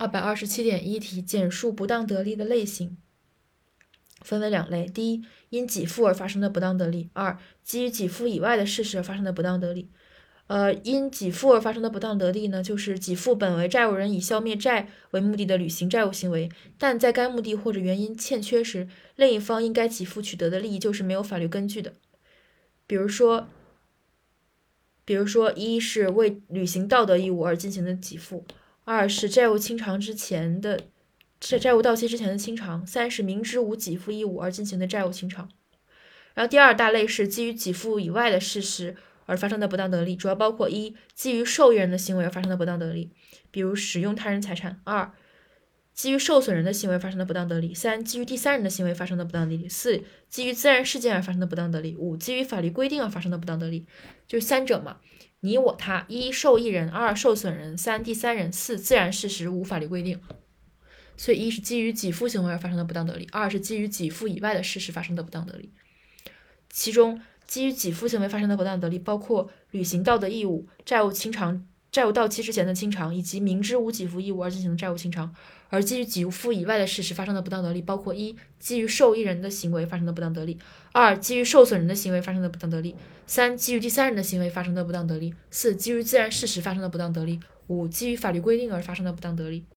二百二十七点一题，简述不当得利的类型，分为两类：第一，因给付而发生的不当得利；二，基于给付以外的事实而发生的不当得利。呃，因给付而发生的不当得利呢，就是给付本为债务人以消灭债为目的的履行债务行为，但在该目的或者原因欠缺时，另一方因该给付取得的利益就是没有法律根据的。比如说，比如说，一是为履行道德义务而进行的给付。二是债务清偿之前的债债务到期之前的清偿，三是明知无给付义务而进行的债务清偿。然后第二大类是基于给付以外的事实而发生的不当得利，主要包括一基于受益人的行为而发生的不当得利，比如使用他人财产；二基于受损人的行为发生的不当得利；三基于第三人的行为发生的不当得利；四基于自然事件而发生的不当得利；五基于法律规定而发生的不当得利，就是三者嘛。你我他，一受益人，二受损人，三第三人，四自然事实，五法律规定。所以一是基于给付行为而发生的不当得利，二是基于给付以外的事实发生的不当得利。其中基于给付行为发生的不当得利，包括履行道德义务、债务清偿、债务到期之前的清偿，以及明知无给付义务而进行的债务清偿。而基于给付以外的事实发生的不当得利，包括一基于受益人的行为发生的不当得利，二基于受损人的行为发生的不当得利，三基于第三人的行为发生的不当得利，四基于自然事实发生的不当得利，五基于法律规定而发生的不当得利。